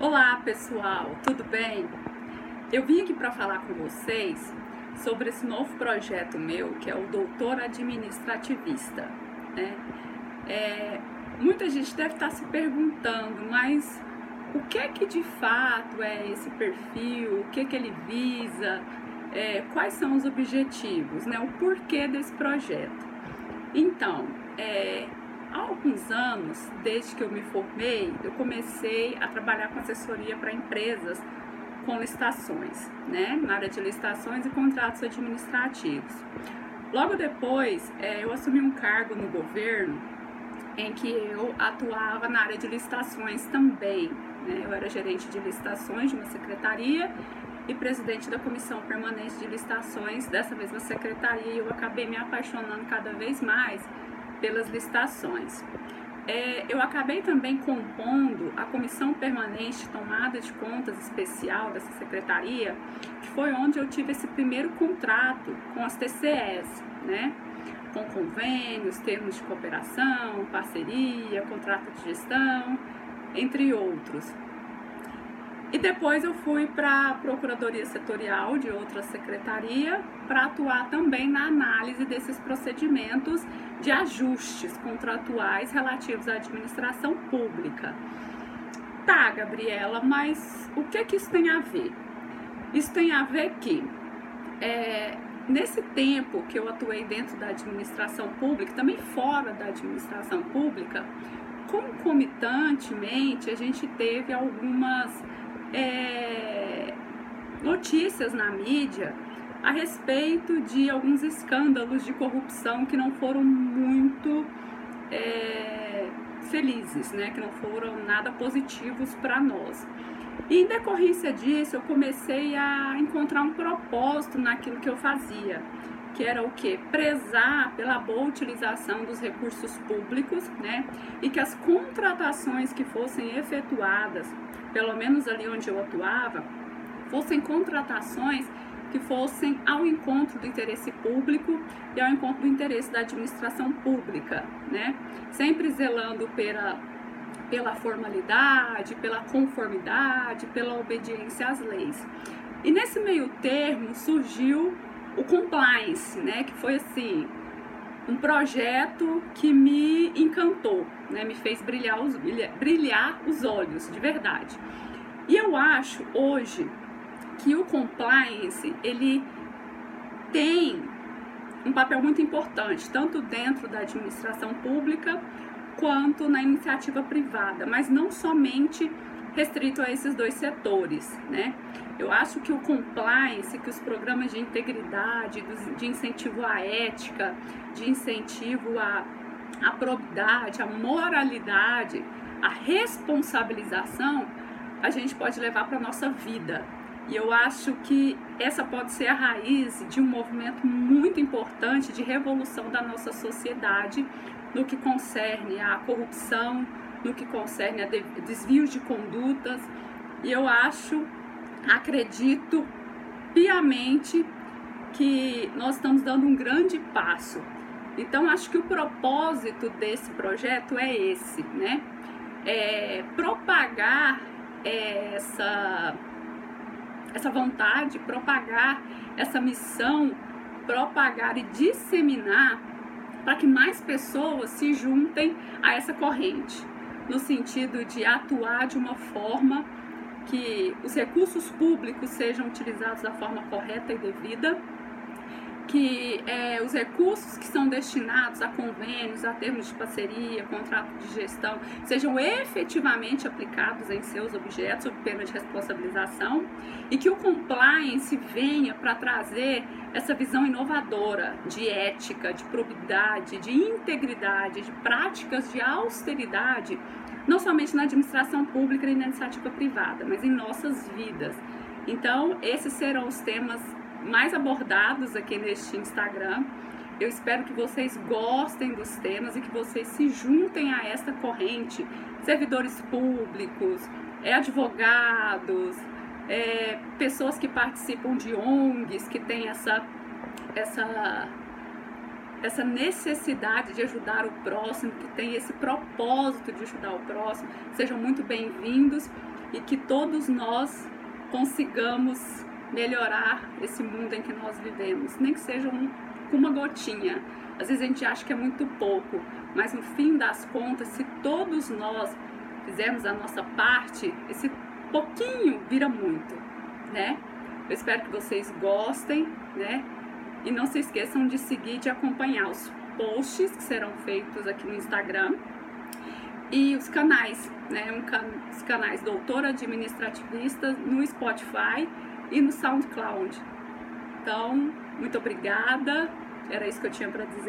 Olá pessoal, tudo bem? Eu vim aqui para falar com vocês sobre esse novo projeto meu que é o Doutor Administrativista. Né? É, muita gente deve estar se perguntando, mas o que é que de fato é esse perfil? O que é que ele visa? É, quais são os objetivos? Né? O porquê desse projeto? Então, é, há alguns anos, desde que eu me formei, eu comecei a trabalhar com assessoria para empresas com licitações, né, na área de licitações e contratos administrativos. Logo depois, é, eu assumi um cargo no governo em que eu atuava na área de licitações também. Né? Eu era gerente de licitações de uma secretaria e presidente da comissão permanente de licitações dessa mesma secretaria. E eu acabei me apaixonando cada vez mais pelas licitações. É, eu acabei também compondo a comissão permanente tomada de contas especial dessa secretaria, que foi onde eu tive esse primeiro contrato com as TCS, né? Com convênios, termos de cooperação, parceria, contrato de gestão, entre outros. E depois eu fui para a Procuradoria Setorial de outra secretaria para atuar também na análise desses procedimentos de ajustes contratuais relativos à administração pública. Tá, Gabriela, mas o que que isso tem a ver? Isso tem a ver que é, nesse tempo que eu atuei dentro da administração pública, também fora da administração pública, concomitantemente a gente teve algumas é, notícias na mídia a respeito de alguns escândalos de corrupção que não foram muito é, felizes, né? que não foram nada positivos para nós. E em decorrência disso, eu comecei a encontrar um propósito naquilo que eu fazia, que era o que? Prezar pela boa utilização dos recursos públicos, né? E que as contratações que fossem efetuadas pelo menos ali onde eu atuava, fossem contratações que fossem ao encontro do interesse público e ao encontro do interesse da administração pública, né? Sempre zelando pela, pela formalidade, pela conformidade, pela obediência às leis. E nesse meio termo surgiu o compliance, né? Que foi assim um projeto que me encantou, né? me fez brilhar os, brilhar os olhos, de verdade. E eu acho hoje que o compliance ele tem um papel muito importante, tanto dentro da administração pública quanto na iniciativa privada, mas não somente restrito a esses dois setores, né? Eu acho que o compliance, que os programas de integridade, de incentivo à ética, de incentivo à, à probidade, à moralidade, à responsabilização, a gente pode levar para a nossa vida. E eu acho que essa pode ser a raiz de um movimento muito importante de revolução da nossa sociedade no que concerne à corrupção, no que concerne a desvios de condutas. E eu acho, acredito piamente que nós estamos dando um grande passo. Então, acho que o propósito desse projeto é esse, né? É propagar essa, essa vontade, propagar essa missão, propagar e disseminar para que mais pessoas se juntem a essa corrente no sentido de atuar de uma forma que os recursos públicos sejam utilizados da forma correta e devida que é, os recursos que são destinados a convênios, a termos de parceria, contrato de gestão, sejam efetivamente aplicados em seus objetos sob pena de responsabilização e que o compliance venha para trazer essa visão inovadora de ética, de probidade, de integridade, de práticas de austeridade, não somente na administração pública e na iniciativa privada, mas em nossas vidas. Então, esses serão os temas mais abordados aqui neste Instagram. Eu espero que vocês gostem dos temas e que vocês se juntem a esta corrente. Servidores públicos, é, advogados, é, pessoas que participam de ONGs, que têm essa, essa essa necessidade de ajudar o próximo, que tem esse propósito de ajudar o próximo, sejam muito bem-vindos e que todos nós consigamos melhorar esse mundo em que nós vivemos, nem que seja um, uma gotinha. Às vezes a gente acha que é muito pouco, mas no fim das contas, se todos nós fizermos a nossa parte, esse pouquinho vira muito, né? Eu espero que vocês gostem, né? E não se esqueçam de seguir de acompanhar os posts que serão feitos aqui no Instagram e os canais, né? Um can os canais Doutora Administrativista no Spotify e no SoundCloud. Então, muito obrigada. Era isso que eu tinha para dizer.